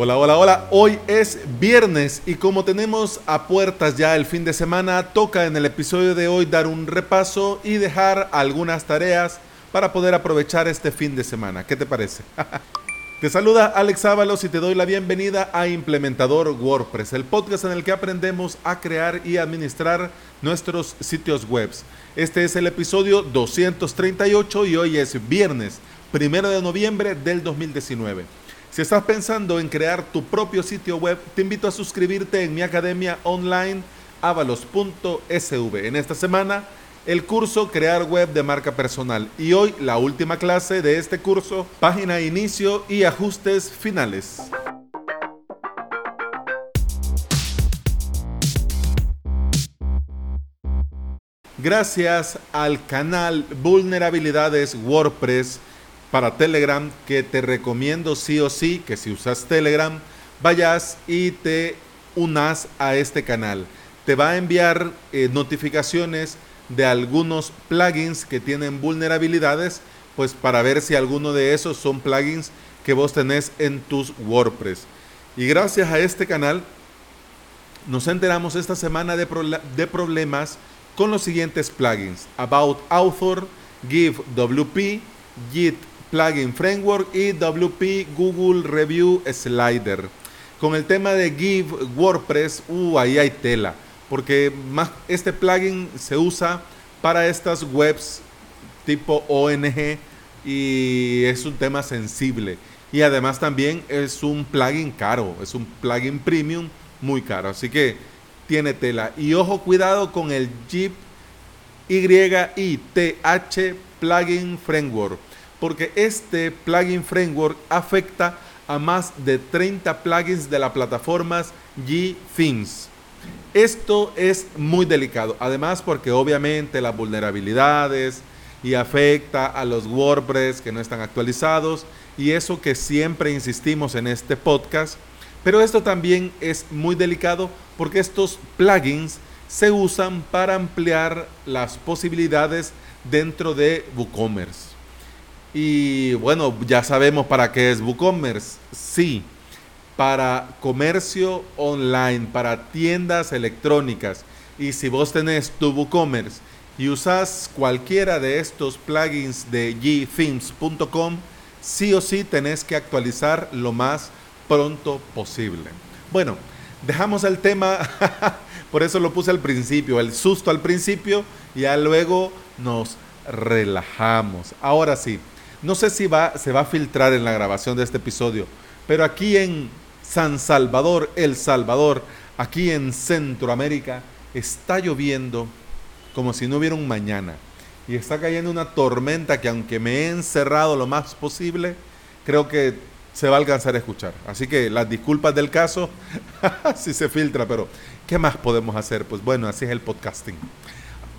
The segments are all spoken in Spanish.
Hola, hola, hola. Hoy es viernes y como tenemos a puertas ya el fin de semana, toca en el episodio de hoy dar un repaso y dejar algunas tareas para poder aprovechar este fin de semana. ¿Qué te parece? te saluda Alex Ábalos y te doy la bienvenida a Implementador WordPress, el podcast en el que aprendemos a crear y administrar nuestros sitios web. Este es el episodio 238 y hoy es viernes, primero de noviembre del 2019. Si estás pensando en crear tu propio sitio web, te invito a suscribirte en mi academia online avalos.sv. En esta semana, el curso Crear Web de Marca Personal. Y hoy, la última clase de este curso, página inicio y ajustes finales. Gracias al canal Vulnerabilidades WordPress para Telegram que te recomiendo sí o sí que si usas Telegram vayas y te unas a este canal. Te va a enviar eh, notificaciones de algunos plugins que tienen vulnerabilidades, pues para ver si alguno de esos son plugins que vos tenés en tus WordPress. Y gracias a este canal nos enteramos esta semana de, de problemas con los siguientes plugins: About Author, Give WP, Git Plugin Framework y WP Google Review Slider. Con el tema de Give WordPress, uh, ahí hay tela, porque más, este plugin se usa para estas webs tipo ONG y es un tema sensible. Y además también es un plugin caro, es un plugin premium muy caro. Así que tiene tela. Y ojo, cuidado con el Jeep YITH Plugin Framework porque este plugin framework afecta a más de 30 plugins de las plataformas G-Themes. Esto es muy delicado, además porque obviamente las vulnerabilidades y afecta a los WordPress que no están actualizados y eso que siempre insistimos en este podcast, pero esto también es muy delicado porque estos plugins se usan para ampliar las posibilidades dentro de WooCommerce. Y bueno, ya sabemos para qué es WooCommerce. Sí, para comercio online, para tiendas electrónicas. Y si vos tenés tu WooCommerce y usas cualquiera de estos plugins de gthemes.com, sí o sí tenés que actualizar lo más pronto posible. Bueno, dejamos el tema, por eso lo puse al principio, el susto al principio, y ya luego nos relajamos. Ahora sí, no sé si va, se va a filtrar en la grabación de este episodio, pero aquí en San Salvador, El Salvador, aquí en Centroamérica, está lloviendo como si no hubiera un mañana. Y está cayendo una tormenta que aunque me he encerrado lo más posible, creo que se va a alcanzar a escuchar. Así que las disculpas del caso, si se filtra, pero ¿qué más podemos hacer? Pues bueno, así es el podcasting.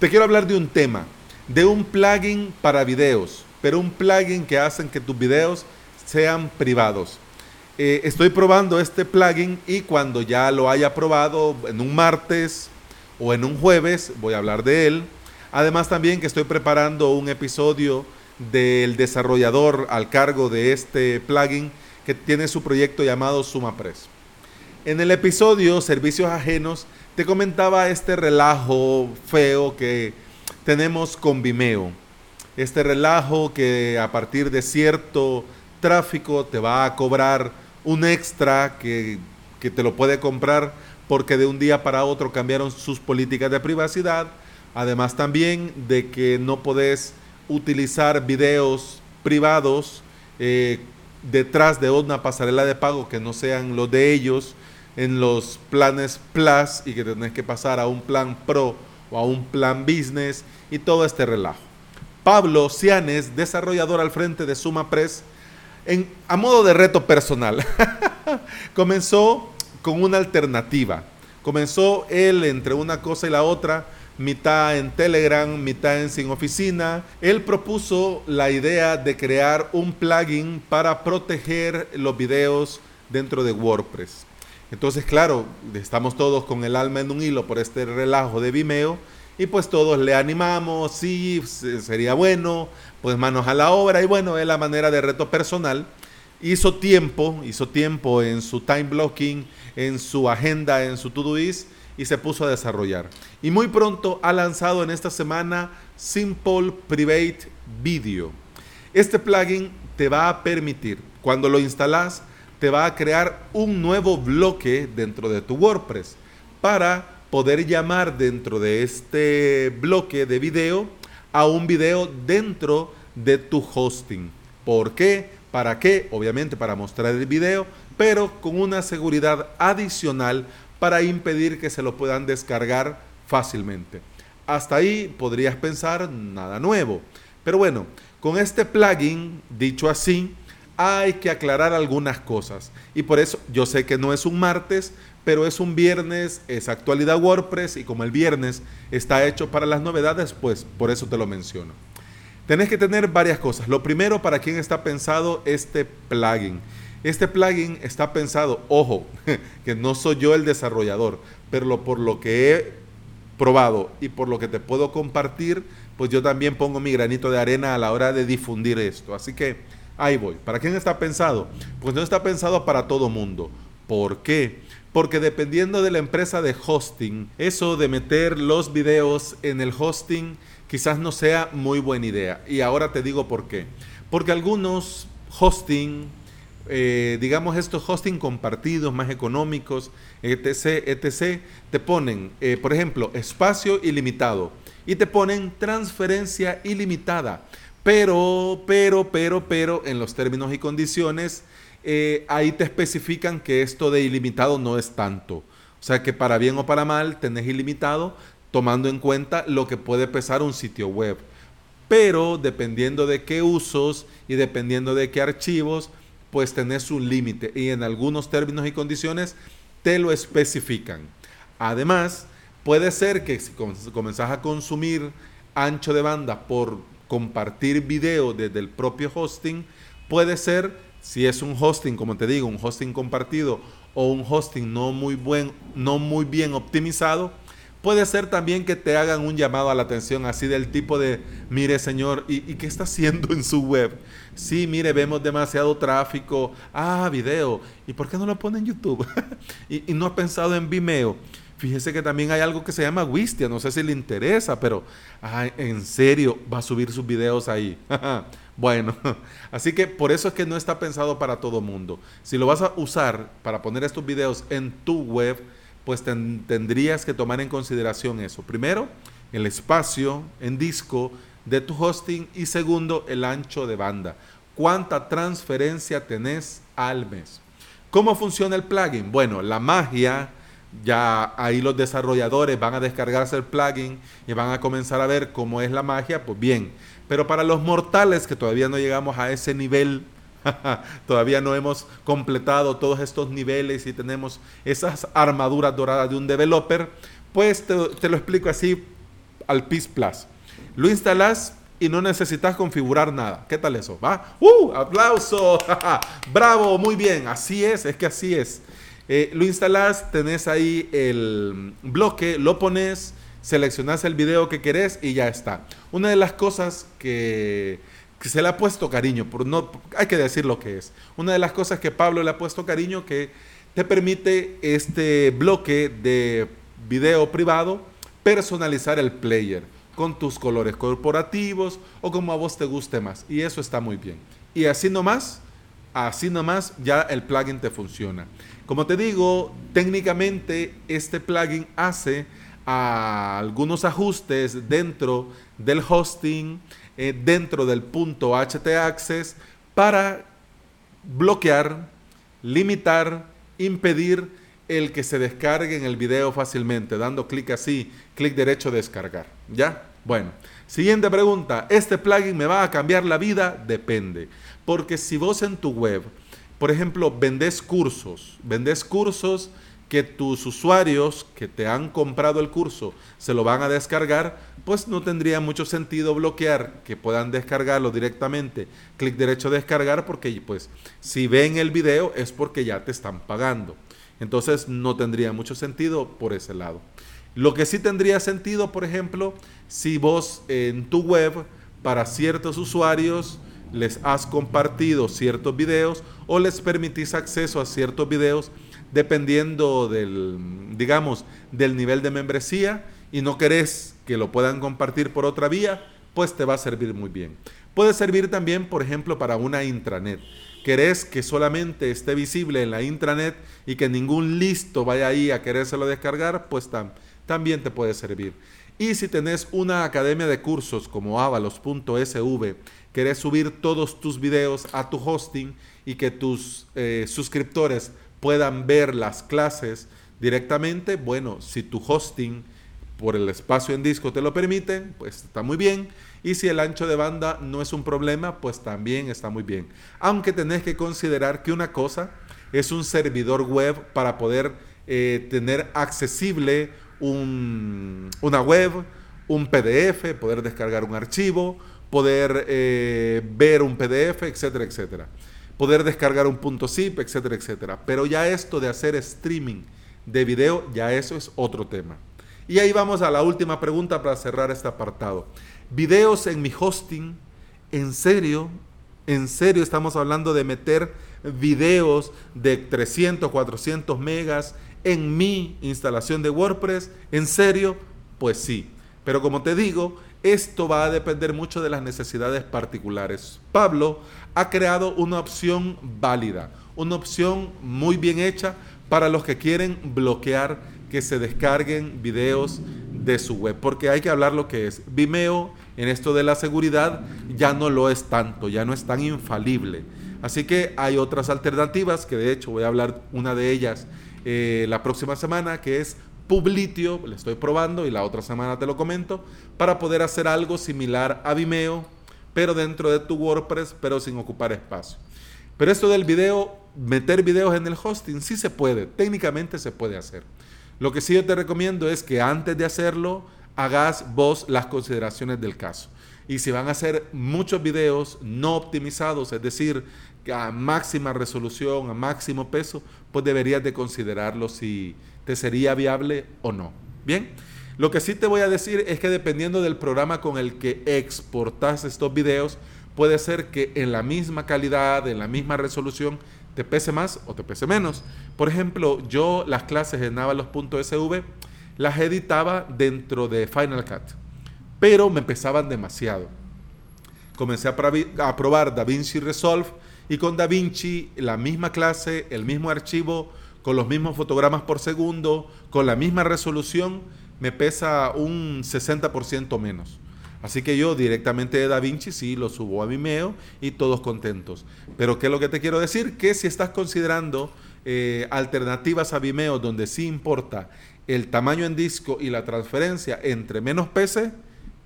Te quiero hablar de un tema, de un plugin para videos pero un plugin que hacen que tus videos sean privados. Eh, estoy probando este plugin y cuando ya lo haya probado en un martes o en un jueves voy a hablar de él. Además también que estoy preparando un episodio del desarrollador al cargo de este plugin que tiene su proyecto llamado SumaPress. En el episodio Servicios Ajenos te comentaba este relajo feo que tenemos con Vimeo este relajo que a partir de cierto tráfico te va a cobrar un extra que, te lo puede comprar porque de un día para otro cambiaron sus políticas de privacidad. Además también de que no podés utilizar videos privados eh, detrás de una pasarela de pago que no sean los de ellos en los planes Plus y que tenés que pasar a un plan Pro o a un plan Business y todo este relajo. Pablo Cianes, desarrollador al frente de SumaPress, en, a modo de reto personal, comenzó con una alternativa. Comenzó él entre una cosa y la otra, mitad en Telegram, mitad en Sin Oficina. Él propuso la idea de crear un plugin para proteger los videos dentro de WordPress. Entonces, claro, estamos todos con el alma en un hilo por este relajo de Vimeo y pues todos le animamos, sí, sería bueno, pues manos a la obra. Y bueno, es la manera de reto personal. hizo tiempo, hizo tiempo en su time blocking, en su agenda, en su to-do-is y se puso a desarrollar. Y muy pronto ha lanzado en esta semana Simple Private Video. Este plugin te va a permitir, cuando lo instalas, te va a crear un nuevo bloque dentro de tu WordPress para poder llamar dentro de este bloque de video a un video dentro de tu hosting. ¿Por qué? ¿Para qué? Obviamente para mostrar el video, pero con una seguridad adicional para impedir que se lo puedan descargar fácilmente. Hasta ahí podrías pensar nada nuevo. Pero bueno, con este plugin, dicho así, hay que aclarar algunas cosas. Y por eso yo sé que no es un martes, pero es un viernes, es actualidad WordPress y como el viernes está hecho para las novedades, pues por eso te lo menciono. Tenés que tener varias cosas. Lo primero, para quién está pensado este plugin. Este plugin está pensado, ojo, que no soy yo el desarrollador, pero por lo que he probado y por lo que te puedo compartir, pues yo también pongo mi granito de arena a la hora de difundir esto. Así que ahí voy. ¿Para quién está pensado? Pues no está pensado para todo mundo. ¿Por qué? Porque dependiendo de la empresa de hosting, eso de meter los videos en el hosting quizás no sea muy buena idea. Y ahora te digo por qué. Porque algunos hosting, eh, digamos estos hosting compartidos, más económicos, etc., etc., te ponen, eh, por ejemplo, espacio ilimitado y te ponen transferencia ilimitada. Pero, pero, pero, pero, en los términos y condiciones, eh, ahí te especifican que esto de ilimitado no es tanto. O sea que para bien o para mal tenés ilimitado tomando en cuenta lo que puede pesar un sitio web. Pero dependiendo de qué usos y dependiendo de qué archivos, pues tenés un límite y en algunos términos y condiciones te lo especifican. Además, puede ser que si comenzás a consumir ancho de banda por compartir video desde el propio hosting, puede ser, si es un hosting, como te digo, un hosting compartido o un hosting no muy, buen, no muy bien optimizado, Puede ser también que te hagan un llamado a la atención así del tipo de, mire señor, ¿y, qué está haciendo en su web? Sí, mire, vemos demasiado tráfico. Ah, video. ¿Y por qué no lo pone en YouTube? y, no ha pensado en Vimeo. Fíjese que también hay algo que se llama Wistia, no sé si le interesa, pero en serio, va a subir sus videos ahí. bueno, así que por eso es que no está pensado para todo mundo. Si lo vas a usar para poner estos videos en tu web, pues tendrías que tomar en consideración eso. Primero, el espacio en disco de tu hosting y segundo, el ancho de banda. ¿Cuánta transferencia tenés al mes? ¿Cómo funciona el plugin? Bueno, la magia, ya ahí los desarrolladores van a descargarse el plugin y van a comenzar a ver cómo es la magia, pues bien. Pero para los mortales que todavía no llegamos a ese nivel Todavía no hemos completado todos estos niveles y tenemos esas armaduras doradas de un developer. Pues te, lo explico así al PIS Plus. Lo instalas y no necesitas configurar nada. ¿Qué tal eso? ¿Va? ¡Uh! ¡Aplauso! ¡Bravo! Muy bien. Así es, es que así es. Eh, lo instalas, tenés ahí el bloque, lo pones, seleccionas el video que querés y ya está. Una de las cosas que que se le ha puesto cariño, por no, hay que decir lo que es. Una de las cosas que Pablo le ha puesto cariño que te permite este bloque de video privado personalizar el player con tus colores corporativos o como a vos te guste más. Y eso está muy bien. Y así nomás, así nomás ya el plugin te funciona. Como te digo, técnicamente este plugin hace algunos ajustes dentro del hosting, eh, dentro del punto htaccess para bloquear, limitar, impedir el que se descargue en el video fácilmente, dando clic así, clic derecho descargar. ¿Ya? Bueno, siguiente pregunta. ¿Este plugin me va a cambiar la vida? Depende. Porque si vos en tu web, por ejemplo, vendés cursos, vendés cursos que tus usuarios que te han comprado el curso se lo van a descargar, pues no tendría mucho sentido bloquear que puedan descargarlo directamente, clic derecho descargar, porque pues si ven el video es porque ya te están pagando. Entonces no tendría mucho sentido por ese lado. Lo que sí tendría sentido, por ejemplo, si vos en tu web para ciertos usuarios les has compartido ciertos videos o les permitís acceso a ciertos videos dependiendo del, digamos, del nivel de membresía y no querés que lo puedan compartir por otra vía, pues te va a servir muy bien. Puede servir también, por ejemplo, para una intranet. Querés que solamente esté visible en la intranet y que ningún listo vaya ahí a querérselo descargar, pues también te puede servir. Y si tenés una academia de cursos como avalos.sv, querés subir todos tus videos a tu hosting y que tus eh, suscriptores puedan ver las clases directamente, bueno, si tu hosting por el espacio en disco te lo permite, pues está muy bien. Y si el ancho de banda no es un problema, pues también está muy bien. Aunque tenés que considerar que una cosa es un servidor web para poder eh, tener accesible una web, un PDF, poder descargar un archivo, poder eh, ver un PDF, etcétera, etcétera. Poder descargar un punto zip, etcétera, etcétera. Pero ya esto de hacer streaming de video, ya eso es otro tema. Y ahí vamos a la última pregunta para cerrar este apartado. Videos en mi hosting, ¿en serio? ¿En serio estamos hablando de meter videos de 300, 400 megas en mi instalación de WordPress? ¿En serio? Pues sí. Pero como te digo, esto va a depender mucho de las necesidades particulares. Pablo ha creado una opción válida, una opción muy bien hecha para los que quieren bloquear que se descarguen videos de su web, porque hay que hablar lo que es. Vimeo en esto de la seguridad ya no lo es tanto, ya no es tan infalible. Así que hay otras alternativas, que de hecho voy a hablar una de ellas eh, la próxima semana, que es Publitio, le estoy probando y la otra semana te lo comento, para poder hacer algo similar a Vimeo, pero dentro de tu WordPress, pero sin ocupar espacio. Pero esto del video, meter videos en el hosting, sí se puede, técnicamente se puede hacer. Lo que sí yo te recomiendo es que antes de hacerlo, hagas vos las consideraciones del caso. Y si van a hacer muchos videos no optimizados, es decir, a máxima resolución, a máximo peso, pues deberías de considerarlo si te sería viable o no. Bien, lo que sí te voy a decir es que dependiendo del programa con el que exportas estos videos, puede ser que en la misma calidad, en la misma resolución, te pese más o te pese menos. Por ejemplo, yo las clases en avalos.sv las editaba dentro de Final Cut, pero me pesaban demasiado. Comencé a, a probar DaVinci Resolve y con DaVinci la misma clase, el mismo archivo, con los mismos fotogramas por segundo, con la misma resolución, me pesa un 60% menos. Así que yo directamente de DaVinci sí lo subo a Vimeo y todos contentos. Pero ¿qué es lo que te quiero decir? Que si estás considerando eh, alternativas a Vimeo donde sí importa el tamaño en disco y la transferencia entre menos pese,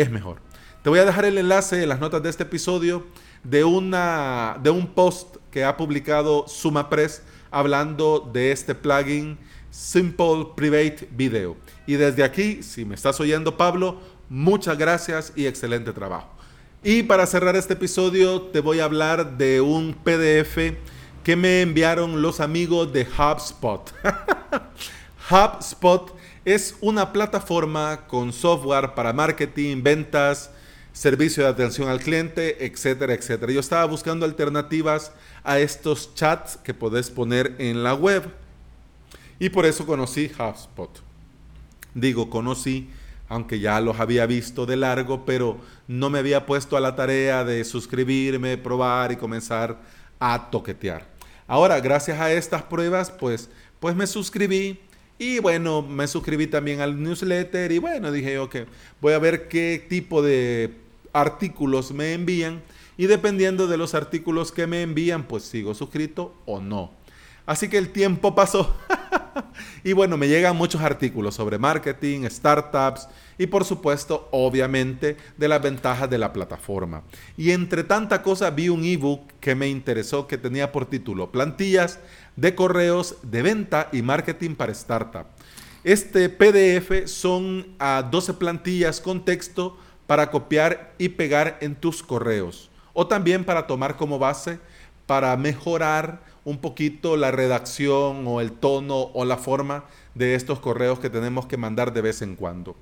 es mejor. Te voy a dejar el enlace en las notas de este episodio de, una, de un post que ha publicado SumaPress hablando de este plugin Simple Private Video. Y desde aquí, si me estás oyendo Pablo, Muchas gracias y excelente trabajo. Y para cerrar este episodio te voy a hablar de un PDF que me enviaron los amigos de HubSpot. HubSpot es una plataforma con software para marketing, ventas, servicio de atención al cliente, etcétera, etcétera. Yo estaba buscando alternativas a estos chats que podés poner en la web y por eso conocí HubSpot. Digo, conocí aunque ya los había visto de largo, pero no me había puesto a la tarea de suscribirme, probar y comenzar a toquetear. Ahora, gracias a estas pruebas, pues, pues me suscribí y bueno, me suscribí también al newsletter y bueno, dije, ok, voy a ver qué tipo de artículos me envían y dependiendo de los artículos que me envían, pues sigo suscrito o no. Así que el tiempo pasó. y bueno, me llegan muchos artículos sobre marketing, startups y por supuesto, obviamente, de las ventajas de la plataforma. Y entre tanta cosa vi un ebook que me interesó que tenía por título Plantillas de correos de venta y marketing para startup. Este PDF son a 12 plantillas con texto para copiar y pegar en tus correos o también para tomar como base para mejorar un poquito la redacción o el tono o la forma de estos correos que tenemos que mandar de vez en cuando.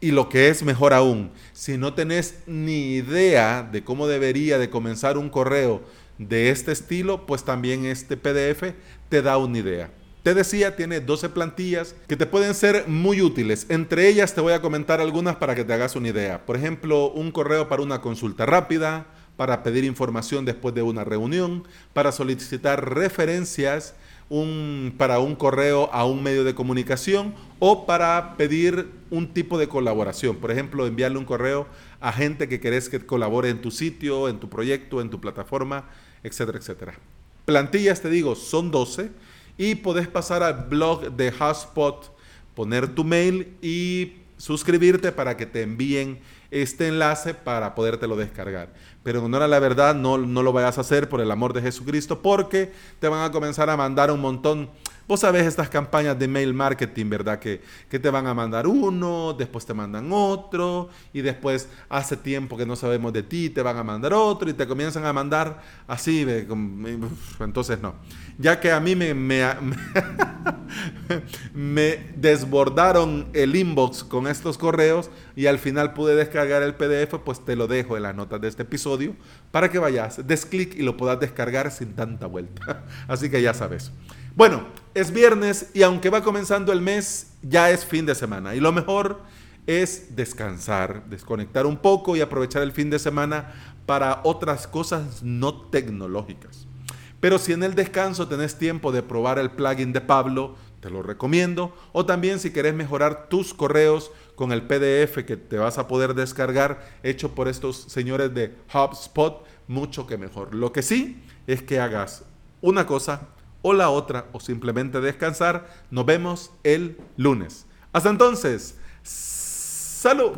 Y lo que es mejor aún, si no tenés ni idea de cómo debería de comenzar un correo de este estilo, pues también este PDF te da una idea. Te decía, tiene 12 plantillas que te pueden ser muy útiles. Entre ellas te voy a comentar algunas para que te hagas una idea. Por ejemplo, un correo para una consulta rápida, para pedir información después de una reunión, para solicitar referencias, un, para un correo a un medio de comunicación o para pedir un tipo de colaboración. Por ejemplo, enviarle un correo a gente que querés que colabore en tu sitio, en tu proyecto, en tu plataforma, etcétera, etcétera. Plantillas, te digo, son 12 y podés pasar al blog de Hotspot, poner tu mail y suscribirte para que te envíen este enlace para podértelo descargar. Pero en honor la verdad, no, no lo vayas a hacer por el amor de Jesucristo, porque te van a comenzar a mandar un montón Vos sabés estas campañas de mail marketing, ¿verdad? Que, que, te van a mandar uno, después te mandan otro, y después hace tiempo que no sabemos de ti, te van a mandar otro, y te comienzan a mandar así, entonces no. Ya que a mí me, me desbordaron el inbox con estos correos y al final pude descargar el PDF, pues te lo dejo en las notas de este episodio para que vayas, des clic y lo puedas descargar sin tanta vuelta. Así que ya sabes. Bueno, es viernes y aunque va comenzando el mes, ya es fin de semana. Y lo mejor es descansar, desconectar un poco y aprovechar el fin de semana para otras cosas no tecnológicas. Pero si en el descanso tenés tiempo de probar el plugin de Pablo, te lo recomiendo. O también si querés mejorar tus correos con el PDF que te vas a poder descargar hecho por estos señores de HubSpot, mucho que mejor. Lo que sí es que hagas una cosa o la otra o simplemente descansar. Nos vemos el lunes. Hasta entonces, salud.